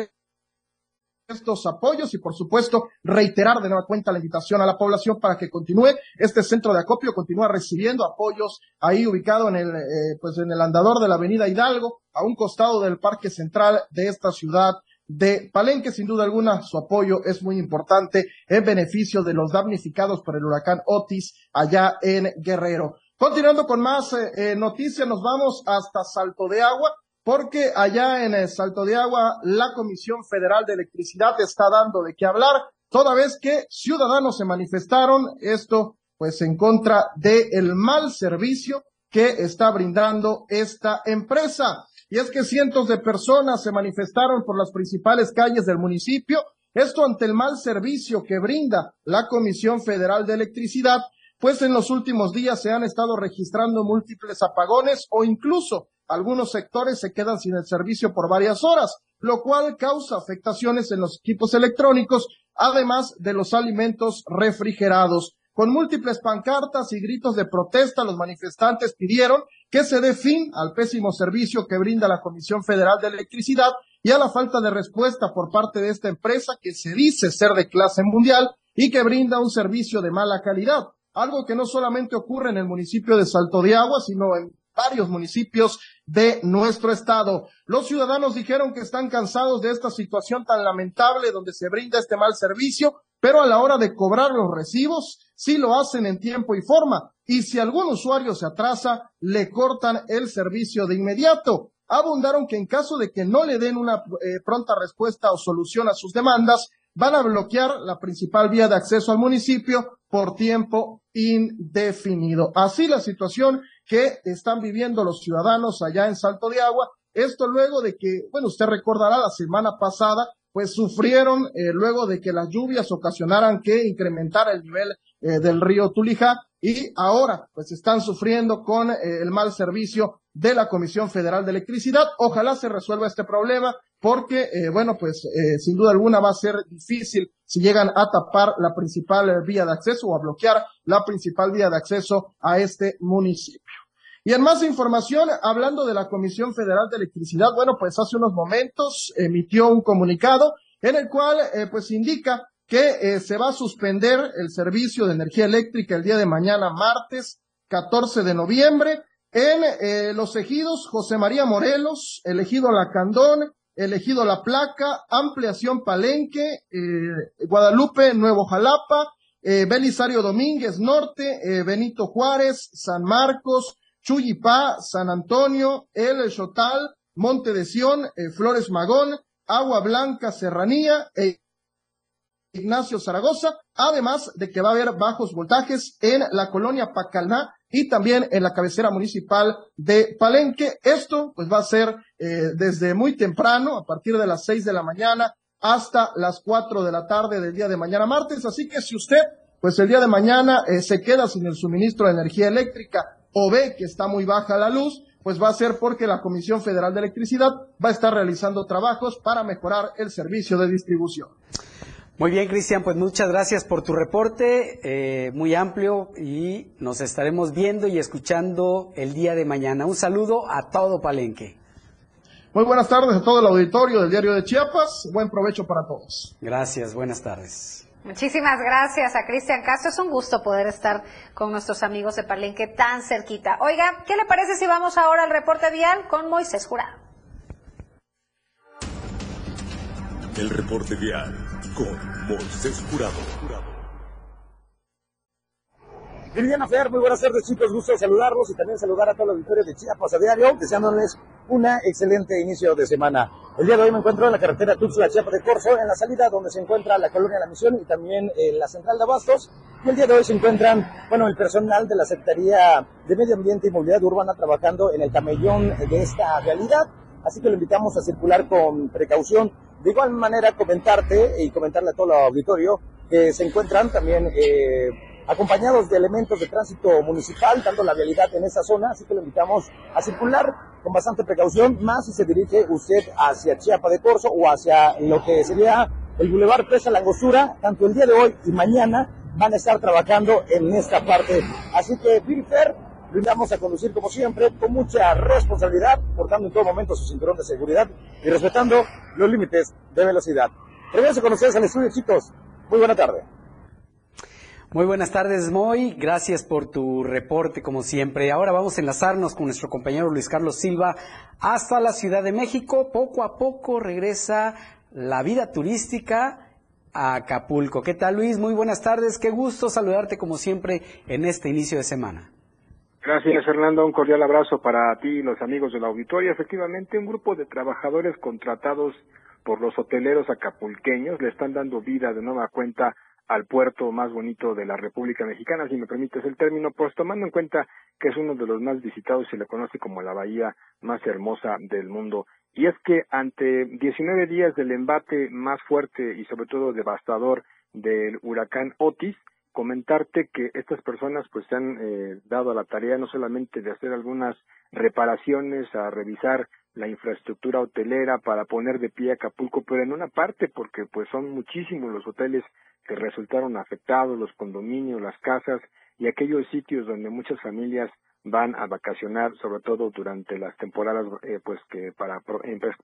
estos apoyos y por supuesto reiterar de nueva cuenta la invitación a la población para que continúe este centro de acopio continúa recibiendo apoyos ahí ubicado en el eh, pues en el andador de la avenida Hidalgo a un costado del parque central de esta ciudad de Palenque. Sin duda alguna su apoyo es muy importante en beneficio de los damnificados por el huracán Otis allá en Guerrero. Continuando con más eh, eh, noticias nos vamos hasta Salto de Agua porque allá en el Salto de Agua la Comisión Federal de Electricidad está dando de qué hablar, toda vez que ciudadanos se manifestaron esto pues en contra del el mal servicio que está brindando esta empresa. Y es que cientos de personas se manifestaron por las principales calles del municipio, esto ante el mal servicio que brinda la Comisión Federal de Electricidad, pues en los últimos días se han estado registrando múltiples apagones o incluso algunos sectores se quedan sin el servicio por varias horas, lo cual causa afectaciones en los equipos electrónicos, además de los alimentos refrigerados. Con múltiples pancartas y gritos de protesta, los manifestantes pidieron que se dé fin al pésimo servicio que brinda la Comisión Federal de Electricidad y a la falta de respuesta por parte de esta empresa que se dice ser de clase mundial y que brinda un servicio de mala calidad. Algo que no solamente ocurre en el municipio de Salto de Agua, sino en varios municipios de nuestro estado. Los ciudadanos dijeron que están cansados de esta situación tan lamentable donde se brinda este mal servicio, pero a la hora de cobrar los recibos, sí lo hacen en tiempo y forma. Y si algún usuario se atrasa, le cortan el servicio de inmediato. Abundaron que en caso de que no le den una eh, pronta respuesta o solución a sus demandas, van a bloquear la principal vía de acceso al municipio por tiempo indefinido. Así la situación que están viviendo los ciudadanos allá en Salto de Agua. Esto luego de que, bueno, usted recordará la semana pasada, pues sufrieron eh, luego de que las lluvias ocasionaran que incrementara el nivel eh, del río Tulija y ahora pues están sufriendo con eh, el mal servicio de la Comisión Federal de Electricidad. Ojalá se resuelva este problema porque, bueno, pues sin duda alguna va a ser difícil si llegan a tapar la principal vía de acceso o a bloquear la principal vía de acceso a este municipio. Y en más información, hablando de la Comisión Federal de Electricidad, bueno, pues hace unos momentos emitió un comunicado en el cual eh, pues indica que eh, se va a suspender el servicio de energía eléctrica el día de mañana, martes 14 de noviembre, en eh, los ejidos José María Morelos, elegido La Candón, elegido La Placa, Ampliación Palenque, Guadalupe, Nuevo Jalapa, Belisario Domínguez Norte, Benito Juárez, San Marcos, Chuyipá, San Antonio, El Chotal, Monte de Sión, eh, Flores Magón, Agua Blanca, Serranía, e Ignacio Zaragoza, además de que va a haber bajos voltajes en la colonia Pacalná y también en la cabecera municipal de Palenque. Esto pues va a ser eh, desde muy temprano, a partir de las seis de la mañana hasta las cuatro de la tarde del día de mañana martes. Así que si usted pues el día de mañana eh, se queda sin el suministro de energía eléctrica o ve que está muy baja la luz, pues va a ser porque la Comisión Federal de Electricidad va a estar realizando trabajos para mejorar el servicio de distribución. Muy bien, Cristian, pues muchas gracias por tu reporte, eh, muy amplio y nos estaremos viendo y escuchando el día de mañana. Un saludo a todo Palenque. Muy buenas tardes a todo el auditorio del Diario de Chiapas. Buen provecho para todos. Gracias, buenas tardes. Muchísimas gracias a Cristian Castro. Es un gusto poder estar con nuestros amigos de Palenque tan cerquita. Oiga, ¿qué le parece si vamos ahora al reporte vial con Moisés Jurado? El reporte vial con Moisés Jurado. Viridiana Fer, muy buenas tardes chicos, gusto saludarlos y también saludar a todos los auditores de Chiapas a diario, deseándoles una excelente inicio de semana. El día de hoy me encuentro en la carretera Tuxtla Chiapas de Corzo, en la salida donde se encuentra la colonia La Misión y también en la central de Abastos. Y el día de hoy se encuentran, bueno, el personal de la Secretaría de Medio Ambiente y Movilidad Urbana trabajando en el camellón de esta realidad. Así que lo invitamos a circular con precaución. De igual manera, comentarte y comentarle a todo el auditorio que se encuentran también eh, acompañados de elementos de tránsito municipal, dando la vialidad en esa zona, así que lo invitamos a circular con bastante precaución, más si se dirige usted hacia Chiapa de Corzo o hacia lo que sería el Boulevard Presa Langostura, tanto el día de hoy y mañana van a estar trabajando en esta parte. Así que, Wilfer, lo invitamos a conducir como siempre, con mucha responsabilidad, portando en todo momento su cinturón de seguridad y respetando los límites de velocidad. Regreso con ustedes al estudio, chicos. Muy buena tarde. Muy buenas tardes, Moy. Gracias por tu reporte, como siempre. Ahora vamos a enlazarnos con nuestro compañero Luis Carlos Silva hasta la Ciudad de México. Poco a poco regresa la vida turística a Acapulco. ¿Qué tal, Luis? Muy buenas tardes. Qué gusto saludarte, como siempre, en este inicio de semana. Gracias, Fernando. Un cordial abrazo para ti y los amigos del auditorio. Efectivamente, un grupo de trabajadores contratados por los hoteleros acapulqueños le están dando vida de nueva cuenta al puerto más bonito de la República Mexicana, si me permites el término, pues tomando en cuenta que es uno de los más visitados y se le conoce como la bahía más hermosa del mundo. Y es que ante 19 días del embate más fuerte y sobre todo devastador del huracán Otis, comentarte que estas personas pues se han eh, dado a la tarea no solamente de hacer algunas reparaciones, a revisar la infraestructura hotelera para poner de pie Acapulco, pero en una parte porque pues son muchísimos los hoteles que resultaron afectados, los condominios, las casas y aquellos sitios donde muchas familias van a vacacionar, sobre todo durante las temporadas, eh, pues que para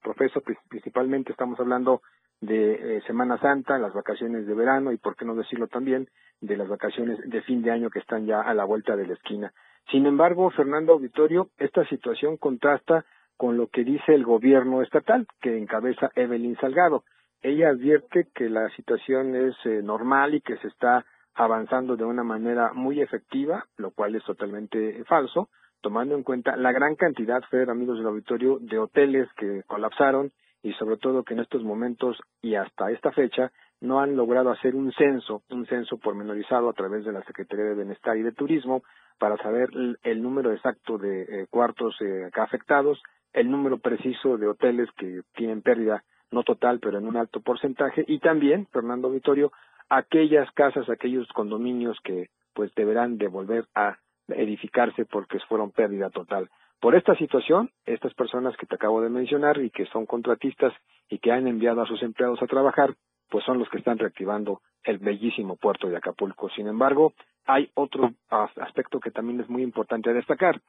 profeso principalmente estamos hablando de eh, Semana Santa, las vacaciones de verano y por qué no decirlo también de las vacaciones de fin de año que están ya a la vuelta de la esquina. Sin embargo, Fernando Auditorio, esta situación contrasta con lo que dice el gobierno estatal que encabeza Evelyn Salgado. Ella advierte que la situación es eh, normal y que se está avanzando de una manera muy efectiva, lo cual es totalmente falso, tomando en cuenta la gran cantidad, Fer, amigos del auditorio, de hoteles que colapsaron y sobre todo que en estos momentos y hasta esta fecha no han logrado hacer un censo, un censo pormenorizado a través de la Secretaría de Bienestar y de Turismo para saber el, número exacto de eh, cuartos eh, afectados, el número preciso de hoteles que tienen pérdida no total, pero en un alto porcentaje, y también, Fernando Vitorio, aquellas casas, aquellos condominios que pues deberán de volver a edificarse porque fueron pérdida total. Por esta situación, estas personas que te acabo de mencionar y que son contratistas y que han enviado a sus empleados a trabajar, pues son los que están reactivando el bellísimo puerto de Acapulco. Sin embargo, hay otro aspecto que también es muy importante destacar,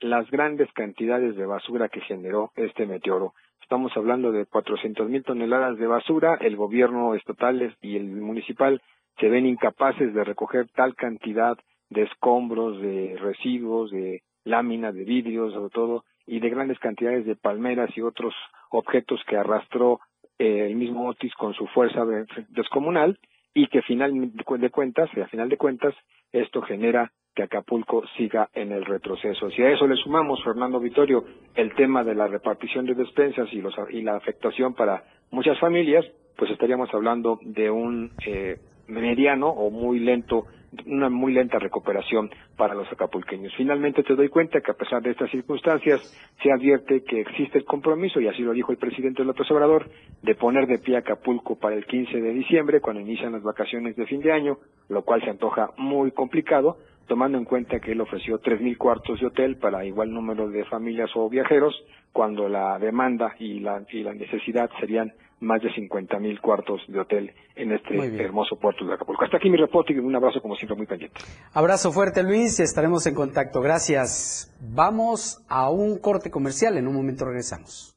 las grandes cantidades de basura que generó este meteoro. Estamos hablando de 400 mil toneladas de basura. El gobierno estatal y el municipal se ven incapaces de recoger tal cantidad de escombros, de residuos, de láminas, de vidrios, sobre todo, y de grandes cantidades de palmeras y otros objetos que arrastró eh, el mismo Otis con su fuerza descomunal y que final de cuentas, a final de cuentas, esto genera que Acapulco siga en el retroceso. Si a eso le sumamos, Fernando Vitorio, el tema de la repartición de despensas y, los, y la afectación para muchas familias, pues estaríamos hablando de un eh, mediano o muy lento, una muy lenta recuperación para los acapulqueños. Finalmente te doy cuenta que a pesar de estas circunstancias se advierte que existe el compromiso, y así lo dijo el presidente López Obrador, de poner de pie Acapulco para el 15 de diciembre, cuando inician las vacaciones de fin de año, lo cual se antoja muy complicado, tomando en cuenta que él ofreció 3.000 cuartos de hotel para igual número de familias o viajeros, cuando la demanda y la, y la necesidad serían más de 50.000 cuartos de hotel en este hermoso puerto de Acapulco. Hasta aquí mi reporte y un abrazo como siempre muy pendiente. Abrazo fuerte Luis y estaremos en contacto. Gracias. Vamos a un corte comercial. En un momento regresamos.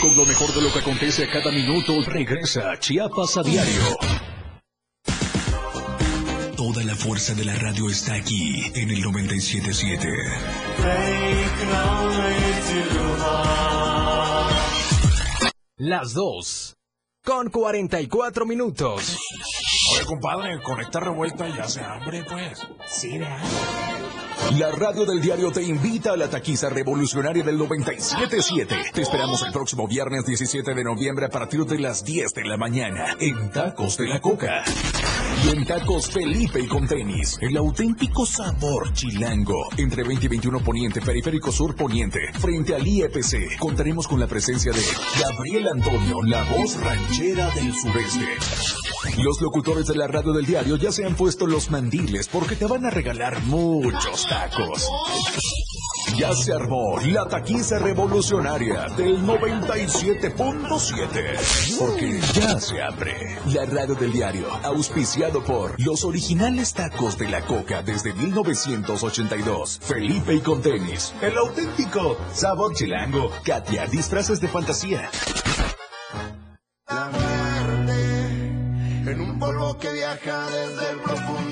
Con lo mejor de lo que acontece a cada minuto, regresa Chiapas a diario. Toda la fuerza de la radio está aquí en el 977. Las dos con 44 minutos. Oye, compadre, con esta revuelta ya se hambre, pues. Sí, La radio del diario te invita a la taquiza revolucionaria del 97.7. Te esperamos el próximo viernes 17 de noviembre a partir de las 10 de la mañana en Tacos de la Coca. Y en Tacos Felipe y con tenis, el auténtico sabor chilango. Entre 20 y 21 Poniente, Periférico Sur Poniente, frente al IEPC, contaremos con la presencia de Gabriel Antonio, la voz ranchera del sureste. Los locutores de la radio del diario ya se han puesto los mandiles porque te van a regalar muchos tacos. Ya se armó la taquiza revolucionaria del 97.7. Porque ya se abre la radio del diario, auspiciado por los originales tacos de la coca desde 1982. Felipe y con tenis, el auténtico sabor chilango. Katia, disfraces de fantasía. La muerte en un polvo que viaja desde el profundo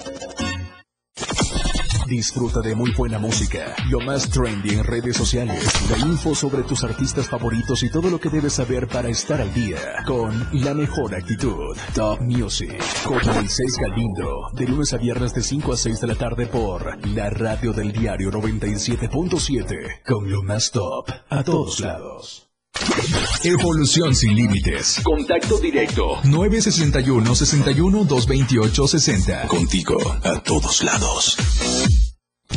Disfruta de muy buena música, lo más trendy en redes sociales, la info sobre tus artistas favoritos y todo lo que debes saber para estar al día con la mejor actitud. Top Music con Moisés Galindo, de lunes a viernes de 5 a 6 de la tarde por la radio del diario 97.7 con lo más top a todos lados. Evolución sin límites. Contacto directo. 961 61 228 60. Contigo a todos lados.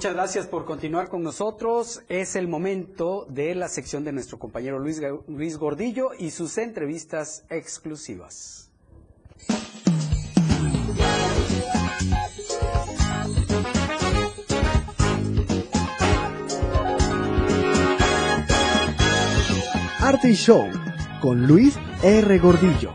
Muchas gracias por continuar con nosotros. Es el momento de la sección de nuestro compañero Luis, Luis Gordillo y sus entrevistas exclusivas. Arte y Show con Luis R. Gordillo.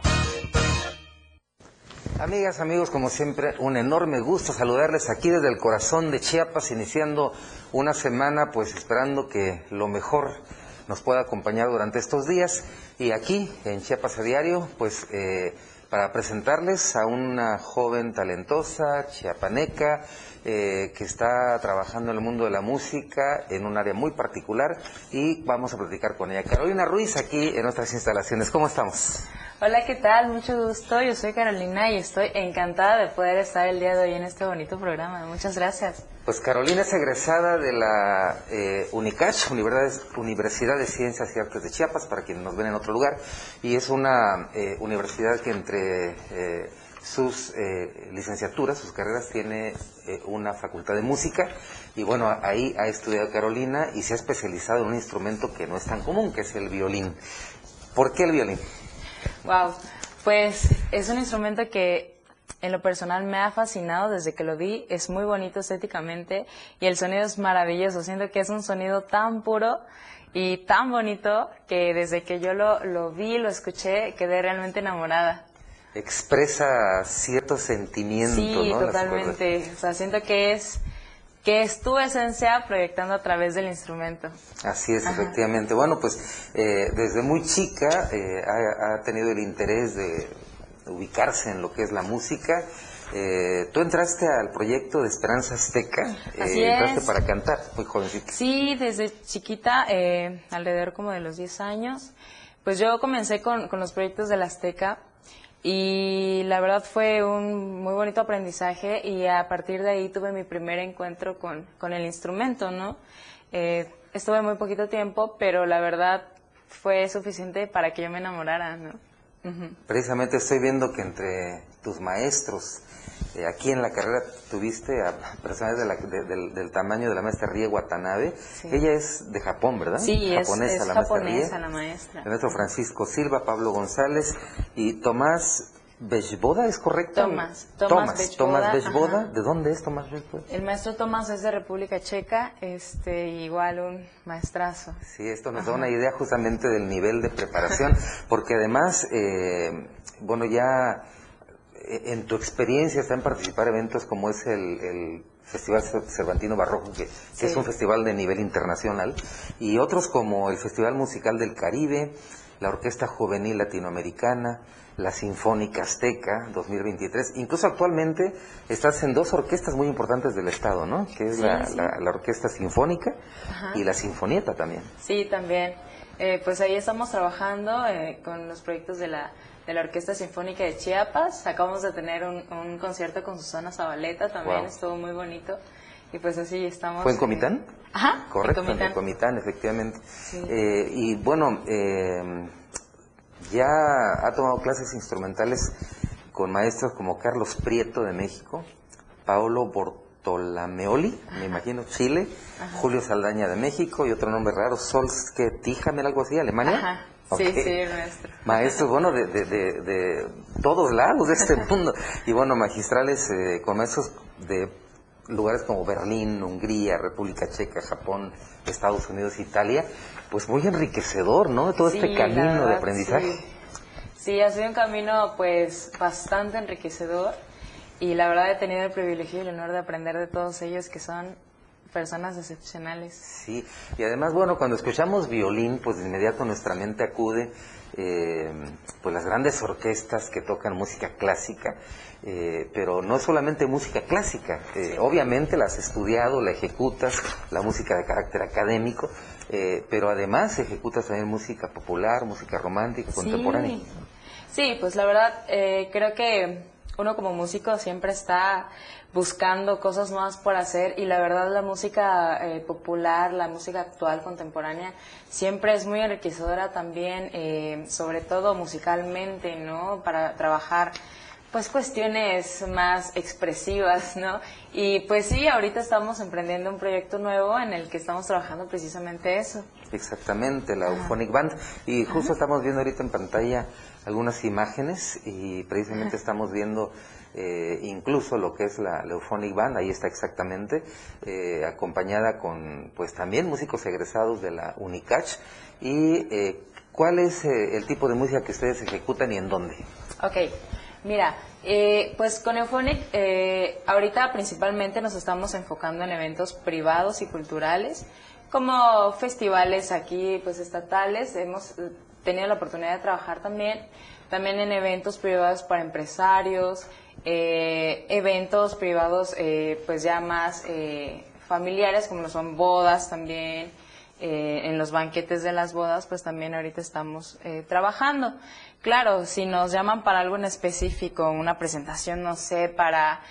Amigas, amigos, como siempre, un enorme gusto saludarles aquí desde el corazón de Chiapas, iniciando una semana, pues esperando que lo mejor nos pueda acompañar durante estos días. Y aquí, en Chiapas a Diario, pues eh, para presentarles a una joven talentosa, chiapaneca, eh, que está trabajando en el mundo de la música en un área muy particular y vamos a platicar con ella. Carolina Ruiz aquí en nuestras instalaciones. ¿Cómo estamos? Hola, ¿qué tal? Mucho gusto. Yo soy Carolina y estoy encantada de poder estar el día de hoy en este bonito programa. Muchas gracias. Pues Carolina es egresada de la eh, UNICACH, Universidad de Ciencias y Artes de Chiapas, para quienes nos ven en otro lugar, y es una eh, universidad que entre eh, sus eh, licenciaturas, sus carreras, tiene eh, una facultad de música, y bueno, ahí ha estudiado Carolina y se ha especializado en un instrumento que no es tan común, que es el violín. ¿Por qué el violín? Wow, pues es un instrumento que en lo personal me ha fascinado desde que lo vi, es muy bonito estéticamente y el sonido es maravilloso, siento que es un sonido tan puro y tan bonito que desde que yo lo, lo vi, lo escuché, quedé realmente enamorada. Expresa cierto sentimiento, Sí, ¿no? Totalmente, o sea, siento que es que es tu esencia proyectando a través del instrumento. Así es, Ajá. efectivamente. Bueno, pues eh, desde muy chica eh, ha, ha tenido el interés de ubicarse en lo que es la música. Eh, tú entraste al proyecto de Esperanza Azteca, eh, Así entraste es. para cantar, muy jovencita. Sí, desde chiquita, alrededor como de los 10 años, pues yo comencé con, con los proyectos de la Azteca y la verdad fue un muy bonito aprendizaje y a partir de ahí tuve mi primer encuentro con, con el instrumento, ¿no? Eh, estuve muy poquito tiempo, pero la verdad fue suficiente para que yo me enamorara, ¿no? Ujú. Precisamente estoy viendo que entre tus maestros, eh, aquí en la carrera tuviste a [laughs] personas de la- de- del, del tamaño de la maestra Rie Watanabe. Ella es de Japón, ¿verdad? Sí, es, japonesa es la maestra japonesa la maestra. El maestro Francisco Silva, Pablo González y Tomás Bechboda, ¿es correcto? Tomás, Tomás Tomás, Bechboda. ¿De dónde es Tomás Bechboda? El maestro Tomás es de República Checa, este, igual un maestrazo. Sí, esto nos da una idea justamente del nivel de preparación, porque además, eh, bueno, ya en tu experiencia está en participar eventos como es el, el Festival Cer- Cervantino Barroco, que, que Sí. es un festival de nivel internacional, y otros como el Festival Musical del Caribe, la Orquesta Juvenil Latinoamericana, la Sinfónica Azteca 2023. Incluso actualmente estás en dos orquestas muy importantes del Estado, ¿no? Que es Sí, la, sí. la- la Orquesta Sinfónica Ajá. y la Sinfonieta también. Sí, también. Eh, pues ahí estamos trabajando eh, con los proyectos de la, de la Orquesta Sinfónica de Chiapas. Acabamos de tener un, un concierto con Susana Zabaleta también, Wow. estuvo muy bonito. Y pues así estamos. ¿Fue en Comitán? Ajá, Correcto, en Comitán. efectivamente. Sí. Eh, y bueno, eh, ya ha tomado clases instrumentales con maestros como Carlos Prieto de México, Paolo Bortolameoli, me imagino, Chile, Ajá. Julio Saldaña de México y otro nombre raro, Solske Tijamer, algo así, Alemania. Ajá. Sí, sí, maestro. Maestros, bueno, de, de, de, de todos lados de este [laughs] mundo. Y bueno, magistrales eh, con maestros de lugares como Berlín, Hungría, República Checa, Japón, Estados Unidos, Italia. Pues muy enriquecedor, ¿no? Todo Sí, este camino de aprendizaje. Sí. Sí, ha sido un camino pues bastante enriquecedor y la verdad he tenido el privilegio y el honor de aprender de todos ellos que son personas excepcionales. Sí, y además, bueno, cuando escuchamos violín, pues de inmediato nuestra mente acude, eh, pues las grandes orquestas que tocan música clásica, eh, pero no solamente música clásica, eh, obviamente la has estudiado, la ejecutas, la música de carácter académico, eh, pero además ejecutas también música popular, música romántica, contemporánea. Sí, sí pues la verdad creo que uno como músico siempre está buscando cosas nuevas por hacer y la verdad la música eh, popular, la música actual, contemporánea, siempre es muy enriquecedora también, eh, sobre todo musicalmente, ¿no? Para trabajar pues cuestiones más expresivas, ¿no? Y pues sí, ahorita estamos emprendiendo un proyecto nuevo en el que estamos trabajando precisamente eso. Exactamente, la Euphonic Band. Y justo estamos viendo ahorita en pantalla algunas imágenes y precisamente estamos viendo eh, incluso lo que es la, la Euphonic Band, ahí está exactamente, eh, acompañada con pues también músicos egresados de la Unicach. ¿Y eh, cuál es eh, el tipo de música que ustedes ejecutan y en dónde? Ok, mira, eh, pues con Euphonic eh, ahorita principalmente nos estamos enfocando en eventos privados y culturales, como festivales aquí pues estatales, hemos tenido la oportunidad de trabajar también también en eventos privados para empresarios, eh, eventos privados eh, pues ya más eh, familiares como lo son bodas también, eh, en los banquetes de las bodas pues también ahorita estamos trabajando. Claro, si nos llaman para algo en específico, una presentación, no sé, para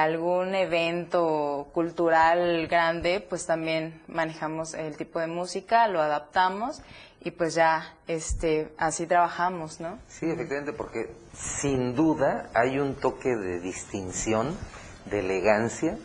algún evento cultural grande, pues también manejamos el tipo de música, lo adaptamos y pues ya este así trabajamos, ¿no? Sí, efectivamente, porque sin duda hay un toque de distinción, de elegancia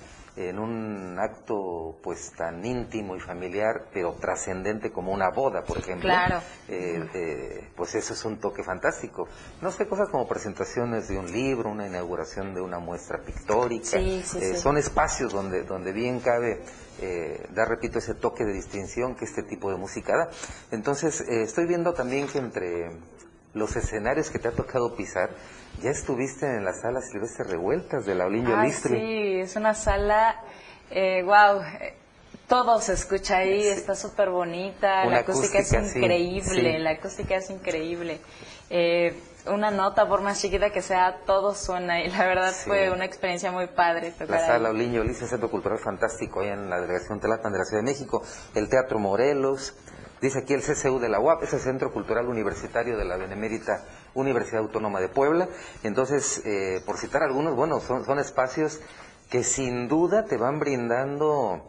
en un acto pues tan íntimo y familiar, pero trascendente como una boda, por ejemplo. Claro. Eh, eh, pues eso es un toque fantástico. No sé, cosas como presentaciones de un libro, una inauguración de una muestra pictórica. Sí, sí, eh, sí. Son espacios donde, donde bien cabe eh, dar, repito, ese toque de distinción que este tipo de música da. Entonces, eh, estoy viendo también que entre los escenarios que te ha tocado pisar, ya estuviste en las salas Silvestre Revueltas de la Olinio Ay, Listri. sí, es una sala, eh, wow, eh, todo se escucha ahí, está súper bonita, la acústica, acústica, es increíble, sí. la acústica es increíble. Eh, una nota, por más chiquita que sea, todo suena y la verdad Sí. fue una experiencia muy padre tocar La ahí. sala Oliño Lice, Centro Cultural Fantástico, allá en la delegación Tlalpan de la Ciudad de México, el Teatro Morelos, dice aquí el CCU de la UAP, es el Centro Cultural Universitario de la Benemérita Universidad Autónoma de Puebla. Entonces, eh, por citar algunos, bueno, son, son espacios que sin duda te van brindando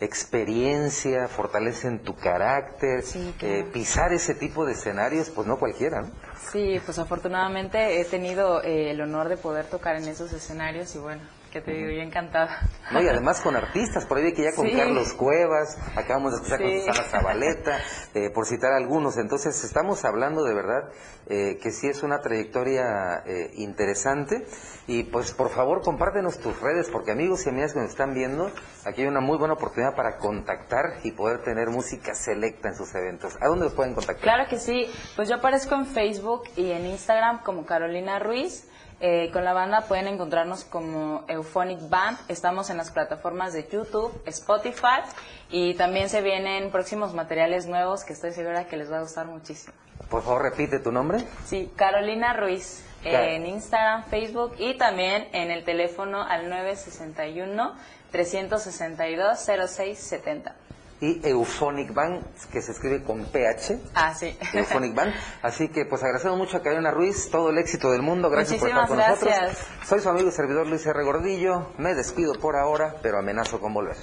experiencia, fortalecen tu carácter, eh, pisar ese tipo de escenarios, pues no cualquiera, ¿no? Sí, pues afortunadamente he tenido eh, el honor de poder tocar en esos escenarios y bueno, que te digo, yo encantada. No, y además con artistas, por ahí vi que ya con Sí. Carlos Cuevas, acabamos de escuchar Sí. con Susana Zabaleta, [laughs] eh, por citar algunos. Entonces, estamos hablando de verdad eh, que sí es una trayectoria eh, interesante. Y pues, por favor, compártenos tus redes, porque amigos y amigas que nos están viendo, aquí hay una muy buena oportunidad para contactar y poder tener música selecta en sus eventos. ¿A dónde los pueden contactar? Claro que sí, pues yo aparezco en Facebook y en Instagram como Carolina Ruiz. Eh, con la banda pueden encontrarnos como Euphonic Band. Estamos en las plataformas de YouTube, Spotify y también se vienen próximos materiales nuevos que estoy segura que les va a gustar muchísimo. Por favor, repite tu nombre. Sí, Carolina Ruiz en Instagram, Facebook y también en el teléfono al 961 362 0670. Y Euphonic Band, que se escribe con PH. Ah, sí. Euphonic Band. Así que pues agradecemos mucho a Carolina Ruiz, todo el éxito del mundo, gracias por estar con Muchísimas nosotros. gracias. Soy su amigo y servidor Luis R. Gordillo, me despido por ahora, pero amenazo con volver.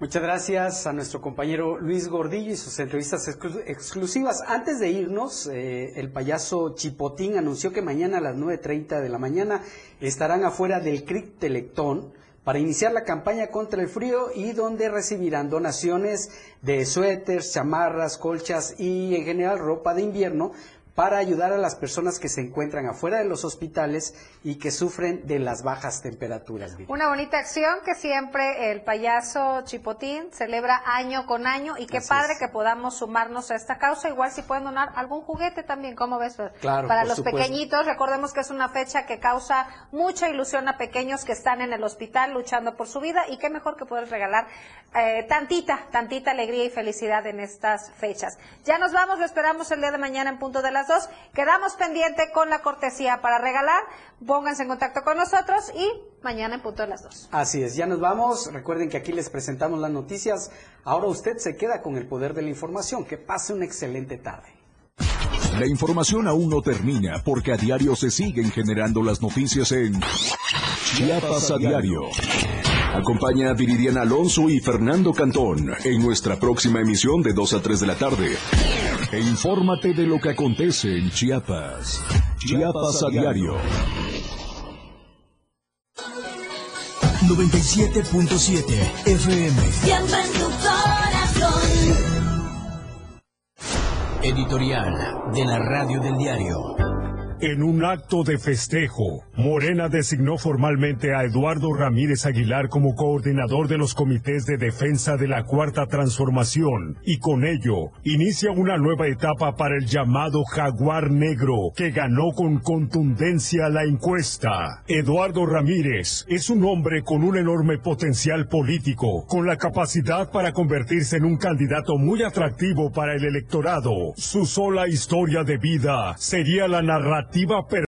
Muchas gracias a nuestro compañero Luis Gordillo y sus entrevistas exclu- exclusivas. Antes de irnos, eh, el payaso Chipotín anunció que mañana a las 9.30 de la mañana estarán afuera del CRIC Telectón para iniciar la campaña contra el frío y donde recibirán donaciones de suéteres, chamarras, colchas y en general ropa de invierno para ayudar a las personas que se encuentran afuera de los hospitales y que sufren de las bajas temperaturas. Una bonita acción que siempre el payaso Chipotín celebra año con año y qué Así padre es. que podamos sumarnos a esta causa. Igual si pueden donar algún juguete también, ¿cómo ves? Claro, Para los supuesto. pequeñitos, recordemos que es una fecha que causa mucha ilusión a pequeños que están en el hospital luchando por su vida y qué mejor que poder regalar eh, tantita, tantita alegría y felicidad en estas fechas. Ya nos vamos, lo esperamos el día de mañana en punto de las dos. Quedamos pendiente con la cortesía para regalar. Pónganse en contacto con nosotros y mañana en punto de las dos. Así es, ya nos vamos. Recuerden que aquí les presentamos las noticias. Ahora usted se queda con el poder de la información. Que pase una excelente tarde. La información aún no termina porque a diario se siguen generando las noticias en Chiapas a diario. Acompaña a Viridiana Alonso y Fernando Cantón en nuestra próxima emisión de 2 a 3 de la tarde. E infórmate de lo que acontece en Chiapas. Chiapas a diario. 97.7 FM. Siempre en tu corazón. Editorial de la Radio del Diario. En un acto de festejo, Morena designó formalmente a Eduardo Ramírez Aguilar como coordinador de los comités de defensa de la Cuarta Transformación y con ello inicia una nueva etapa para el llamado Jaguar Negro que ganó con contundencia la encuesta. Eduardo Ramírez es un hombre con un enorme potencial político, con la capacidad para convertirse en un candidato muy atractivo para el electorado. Su sola historia de vida sería la narrativa perfecta